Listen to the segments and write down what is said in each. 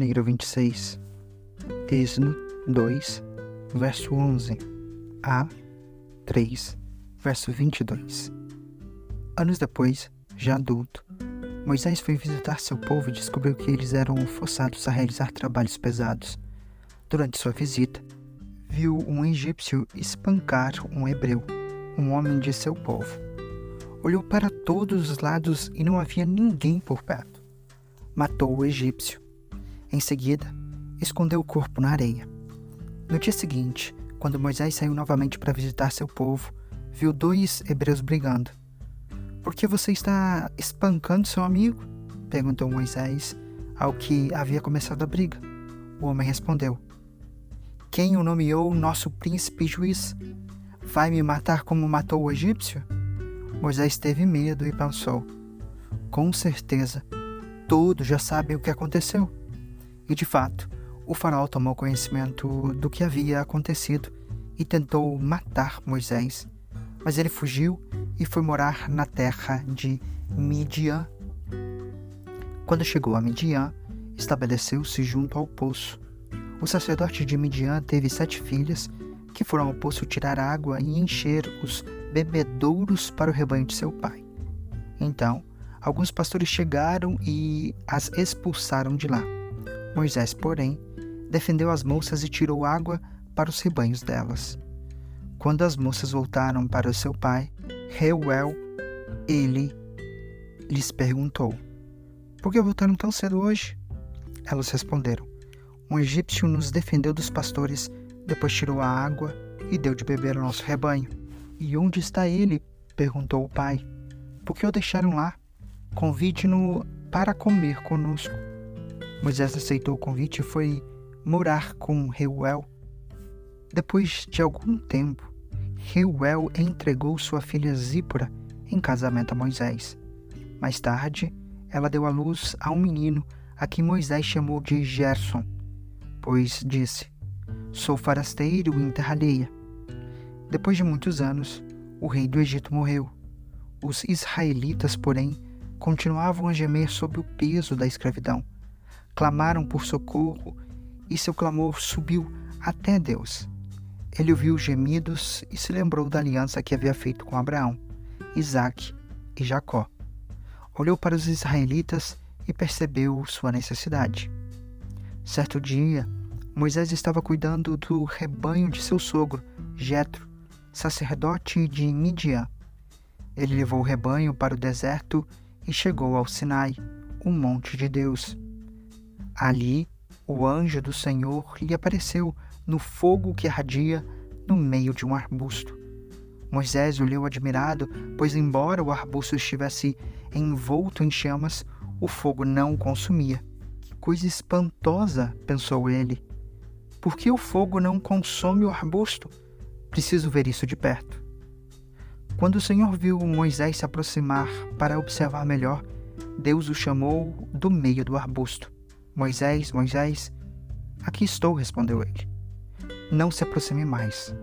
janeiro 26. Êxodo 2, verso 11 a 3, verso 22. Anos depois, já adulto, Moisés foi visitar seu povo e descobriu que eles eram forçados a realizar trabalhos pesados. Durante sua visita, viu um egípcio espancar um hebreu, um homem de seu povo. Olhou para todos os lados e não havia ninguém por perto. Matou o egípcio. Em seguida, escondeu o corpo na areia. No dia seguinte, quando Moisés saiu novamente para visitar seu povo, viu dois hebreus brigando. Por que você está espancando seu amigo? perguntou Moisés, ao que havia começado a briga. O homem respondeu: Quem o nomeou nosso príncipe juiz? Vai me matar como matou o egípcio? Moisés teve medo e pensou: Com certeza, todos já sabem o que aconteceu. E de fato, o faraó tomou conhecimento do que havia acontecido e tentou matar Moisés. Mas ele fugiu e foi morar na terra de Midian. Quando chegou a Midian, estabeleceu-se junto ao poço. O sacerdote de Midian teve sete filhas que foram ao poço tirar água e encher os bebedouros para o rebanho de seu pai. Então, alguns pastores chegaram e as expulsaram de lá. Moisés, porém, defendeu as moças e tirou água para os rebanhos delas. Quando as moças voltaram para seu pai, Reuel, ele lhes perguntou: Por que voltaram tão cedo hoje? Elas responderam: Um egípcio nos defendeu dos pastores, depois tirou a água e deu de beber ao nosso rebanho. E onde está ele? perguntou o pai. Por que o deixaram lá? Convide-no para comer conosco. Moisés aceitou o convite e foi morar com Reuel. Depois de algum tempo, Reuel entregou sua filha Zípora em casamento a Moisés. Mais tarde, ela deu à luz a um menino a quem Moisés chamou de Gerson, pois disse: Sou farasteiro em terra alheia. Depois de muitos anos, o rei do Egito morreu. Os israelitas, porém, continuavam a gemer sob o peso da escravidão. Clamaram por socorro e seu clamor subiu até Deus. Ele ouviu os gemidos e se lembrou da aliança que havia feito com Abraão, Isaque e Jacó. Olhou para os israelitas e percebeu sua necessidade. Certo dia, Moisés estava cuidando do rebanho de seu sogro, Jetro, sacerdote de Midian. Ele levou o rebanho para o deserto e chegou ao Sinai, o monte de Deus. Ali, o anjo do Senhor lhe apareceu no fogo que ardia no meio de um arbusto. Moisés olhou admirado, pois, embora o arbusto estivesse envolto em chamas, o fogo não o consumia. Que coisa espantosa, pensou ele. Por que o fogo não consome o arbusto? Preciso ver isso de perto. Quando o Senhor viu Moisés se aproximar para observar melhor, Deus o chamou do meio do arbusto. Moisés, Moisés, aqui estou, respondeu ele. Não se aproxime mais.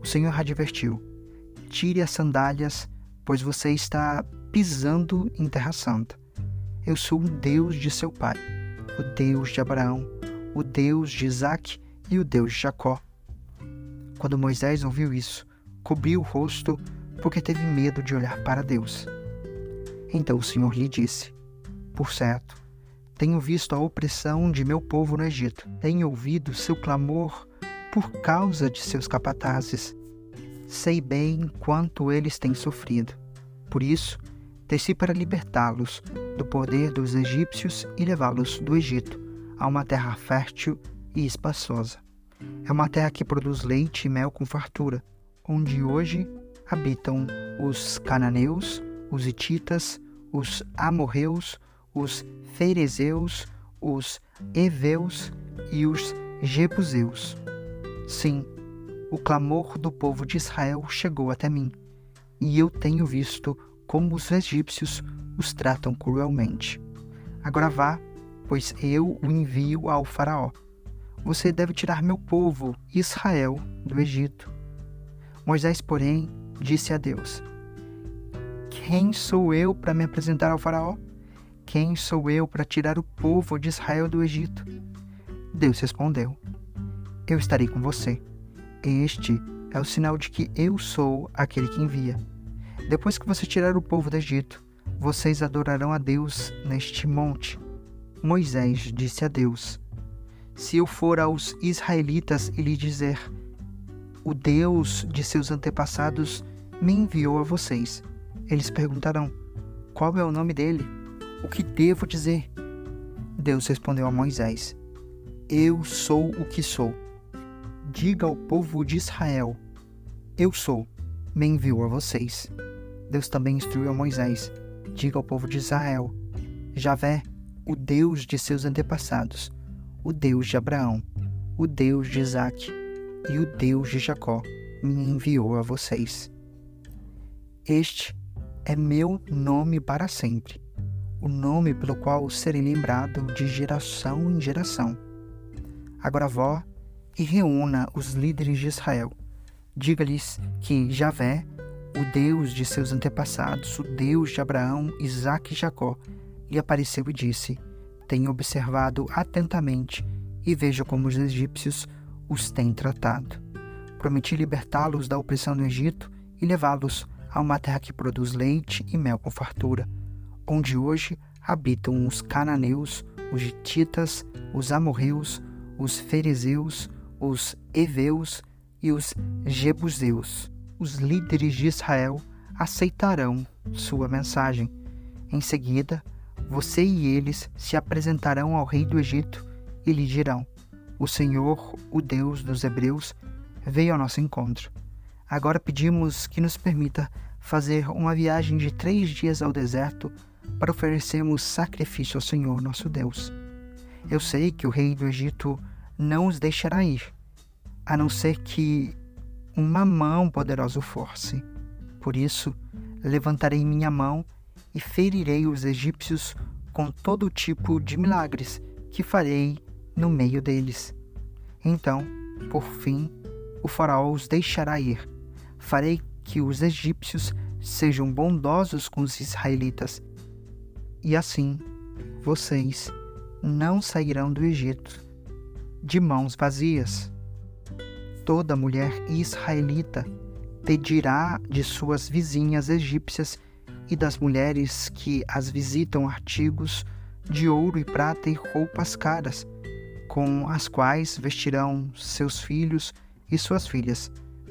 O Senhor advertiu: Tire as sandálias, pois você está pisando em terra santa. Eu sou o Deus de seu pai, o Deus de Abraão, o Deus de Isaac e o Deus de Jacó. Quando Moisés ouviu isso, cobriu o rosto porque teve medo de olhar para Deus. Então o Senhor lhe disse: Por certo, tenho visto a opressão de meu povo no Egito, tenho ouvido seu clamor por causa de seus capatazes. Sei bem quanto eles têm sofrido. Por isso, desci para libertá-los do poder dos egípcios e levá-los do Egito a uma terra fértil e espaçosa. É uma terra que produz leite e mel com fartura, onde hoje habitam os cananeus, os hititas, os amorreus, os ferezeus, os heveus e os jebuseus. Sim, o clamor do povo de Israel chegou até mim, e eu tenho visto como os egípcios os tratam cruelmente. Agora vá, pois eu o envio ao Faraó. Você deve tirar meu povo, Israel, do Egito. Moisés, porém, disse a Deus: Quem sou eu para me apresentar ao Faraó? Quem sou eu para tirar o povo de Israel do Egito? Deus respondeu: Eu estarei com você. Este é o sinal de que eu sou aquele que envia. Depois que você tirar o povo do Egito, vocês adorarão a Deus neste monte. Moisés disse a Deus: Se eu for aos israelitas e lhe dizer: O Deus de seus antepassados me enviou a vocês, eles perguntarão: Qual é o nome dele? O que devo dizer? Deus respondeu a Moisés: Eu sou o que sou. Diga ao povo de Israel: Eu sou, me enviou a vocês. Deus também instruiu a Moisés: Diga ao povo de Israel: Javé, o Deus de seus antepassados, o Deus de Abraão, o Deus de Isaque e o Deus de Jacó, me enviou a vocês. Este é meu nome para sempre, o nome pelo qual serei lembrado de geração em geração. Agora vó e reúna os líderes de Israel. Diga-lhes que Javé, o Deus de seus antepassados, o Deus de Abraão, Isaque e Jacó, lhe apareceu e disse: Tenho observado atentamente e vejo como os egípcios os têm tratado. Prometi libertá-los da opressão do Egito e levá-los a uma terra que produz leite e mel com fartura, onde hoje habitam os cananeus, os gititas, os amorreus, os fariseus, os heveus e os jebuseus os líderes de Israel aceitarão sua mensagem. Em seguida, você e eles se apresentarão ao rei do Egito e lhe dirão: O Senhor, o Deus dos Hebreus, veio ao nosso encontro. Agora pedimos que nos permita fazer uma viagem de três dias ao deserto para oferecermos sacrifício ao Senhor nosso Deus. Eu sei que o rei do Egito não os deixará ir, a não ser que uma mão poderosa o force. Por isso, levantarei minha mão e ferirei os egípcios com todo tipo de milagres que farei no meio deles. Então, por fim, o faraó os deixará ir. Farei que os egípcios sejam bondosos com os israelitas. E assim, vocês não sairão do Egito de mãos vazias toda mulher israelita pedirá de suas vizinhas egípcias e das mulheres que as visitam artigos de ouro e prata e roupas caras, com as quais vestirão seus filhos e suas filhas.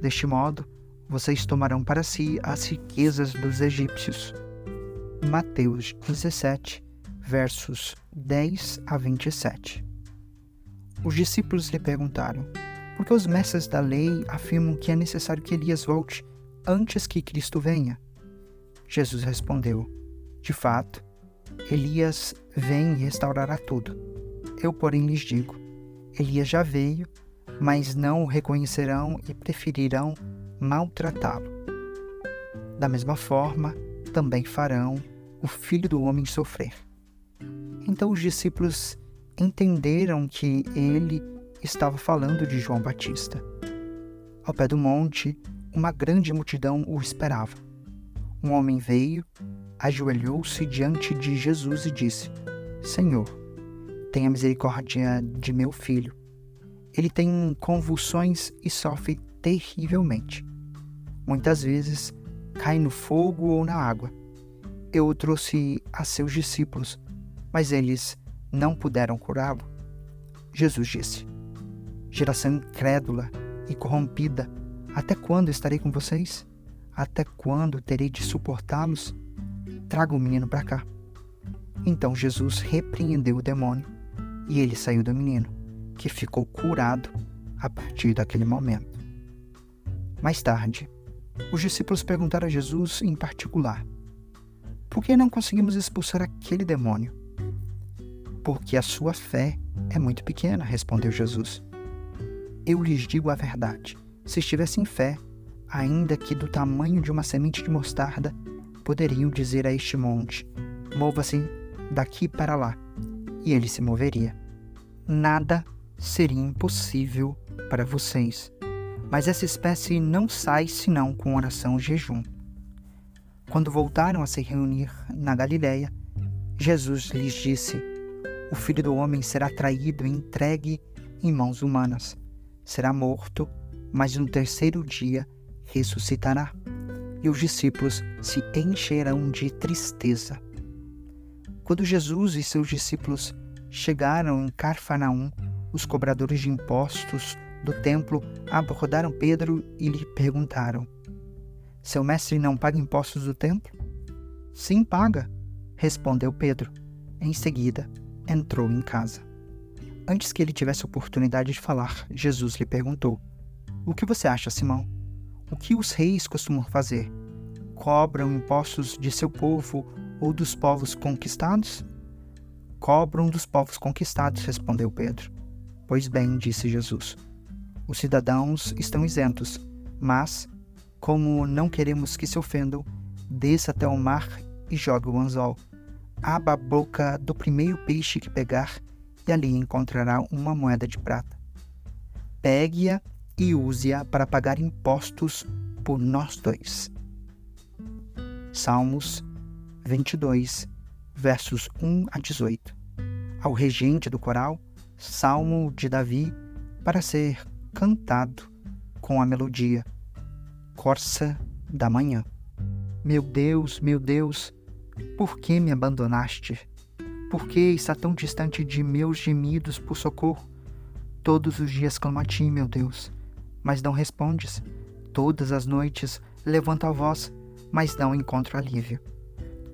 Deste modo, vocês tomarão para si as riquezas dos egípcios. Mateus 17, versos 10 a 27. Os discípulos lhe perguntaram: porque os mestres da lei afirmam que é necessário que Elias volte antes que Cristo venha. Jesus respondeu: De fato, Elias vem e restaurará tudo. Eu, porém, lhes digo: Elias já veio, mas não o reconhecerão e preferirão maltratá-lo. Da mesma forma, também farão o filho do homem sofrer. Então os discípulos entenderam que ele estava falando de João Batista. Ao pé do monte, uma grande multidão o esperava. Um homem veio, ajoelhou-se diante de Jesus e disse: Senhor, tenha misericórdia de meu filho. Ele tem convulsões e sofre terrivelmente. Muitas vezes cai no fogo ou na água. Eu o trouxe a seus discípulos, mas eles não puderam curá-lo. Jesus disse: geração incrédula e corrompida, até quando estarei com vocês? Até quando terei de suportá-los? Traga o menino para cá. Então Jesus repreendeu o demônio e ele saiu do menino, que ficou curado a partir daquele momento. Mais tarde, os discípulos perguntaram a Jesus em particular: Por que não conseguimos expulsar aquele demônio? Porque a sua fé é muito pequena, respondeu Jesus. Eu lhes digo a verdade: se estivessem fé, ainda que do tamanho de uma semente de mostarda, poderiam dizer a este monte: Mova-se daqui para lá, e ele se moveria. Nada seria impossível para vocês, mas essa espécie não sai senão com oração e jejum. Quando voltaram a se reunir na Galiléia, Jesus lhes disse: O filho do homem será traído e entregue em mãos humanas. Será morto, mas no terceiro dia ressuscitará. E os discípulos se encherão de tristeza. Quando Jesus e seus discípulos chegaram em Carfanaum, os cobradores de impostos do templo abordaram Pedro e lhe perguntaram: Seu mestre não paga impostos do templo? Sim, paga, respondeu Pedro. Em seguida, entrou em casa. Antes que ele tivesse oportunidade de falar, Jesus lhe perguntou: O que você acha, Simão? O que os reis costumam fazer? Cobram impostos de seu povo ou dos povos conquistados? Cobram dos povos conquistados, respondeu Pedro. Pois bem, disse Jesus. Os cidadãos estão isentos, mas, como não queremos que se ofendam, desça até o mar e jogue o anzol. Abra a boca do primeiro peixe que pegar e ali encontrará uma moeda de prata. Pegue-a e use-a para pagar impostos por nós dois. Salmos 22, versos 1 a 18. Ao regente do coral, Salmo de Davi para ser cantado com a melodia Corça da Manhã. Meu Deus, meu Deus, por que me abandonaste? Por que está tão distante de meus gemidos por socorro? Todos os dias clamo a ti, meu Deus, mas não respondes. Todas as noites levanto a voz, mas não encontro alívio.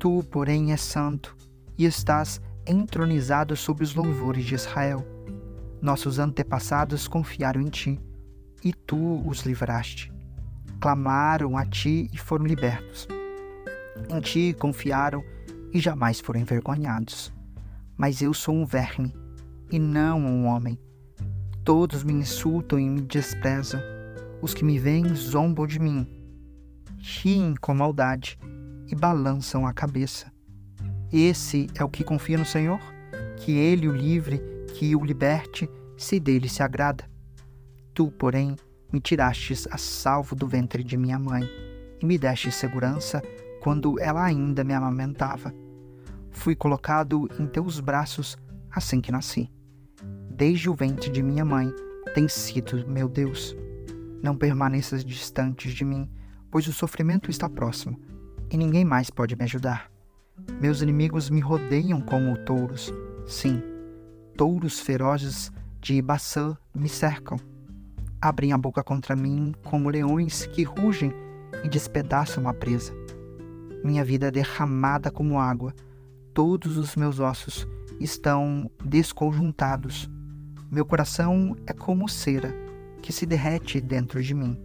Tu, porém, és santo e estás entronizado sobre os louvores de Israel. Nossos antepassados confiaram em ti, e tu os livraste. Clamaram a ti e foram libertos. Em ti confiaram e jamais foram envergonhados. Mas eu sou um verme, e não um homem. Todos me insultam e me desprezam. Os que me veem zombam de mim. Riem com maldade e balançam a cabeça. Esse é o que confia no Senhor? Que ele o livre, que o liberte, se dele se agrada. Tu, porém, me tirastes a salvo do ventre de minha mãe e me deste segurança quando ela ainda me amamentava. Fui colocado em teus braços assim que nasci. Desde o ventre de minha mãe tens sido meu Deus. Não permaneças distantes de mim, pois o sofrimento está próximo e ninguém mais pode me ajudar. Meus inimigos me rodeiam como touros. Sim, touros ferozes de Baçã me cercam. Abrem a boca contra mim como leões que rugem e despedaçam a presa. Minha vida é derramada como água. Todos os meus ossos estão desconjuntados. Meu coração é como cera que se derrete dentro de mim.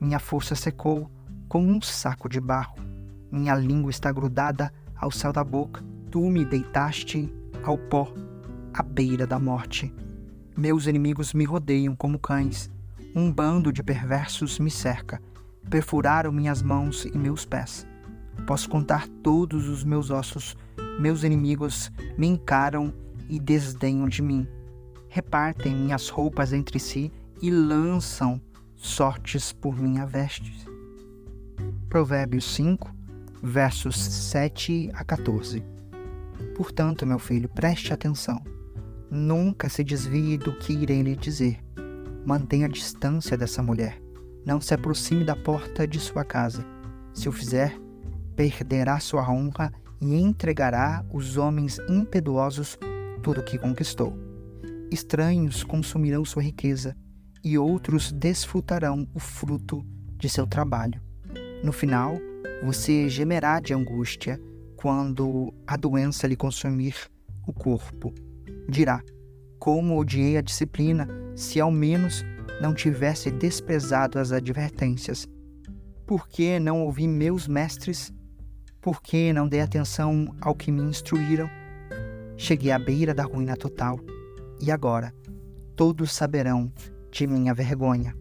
Minha força secou como um saco de barro. Minha língua está grudada ao céu da boca. Tu me deitaste ao pó, à beira da morte. Meus inimigos me rodeiam como cães. Um bando de perversos me cerca. Perfuraram minhas mãos e meus pés. Posso contar todos os meus ossos. Meus inimigos me encaram e desdenham de mim. Repartem minhas roupas entre si e lançam sortes por minha veste. Provérbios 5, versos 7 a 14. Portanto, meu filho, preste atenção. Nunca se desvie do que irei lhe dizer. Mantenha a distância dessa mulher. Não se aproxime da porta de sua casa. Se o fizer, perderá sua honra e entregará os homens impetuosos tudo o que conquistou. Estranhos consumirão sua riqueza e outros desfrutarão o fruto de seu trabalho. No final, você gemerá de angústia quando a doença lhe consumir o corpo. Dirá: Como odiei a disciplina, se ao menos não tivesse desprezado as advertências. Por que não ouvi meus mestres? Por que não dei atenção ao que me instruíram? Cheguei à beira da ruína total, e agora todos saberão de minha vergonha.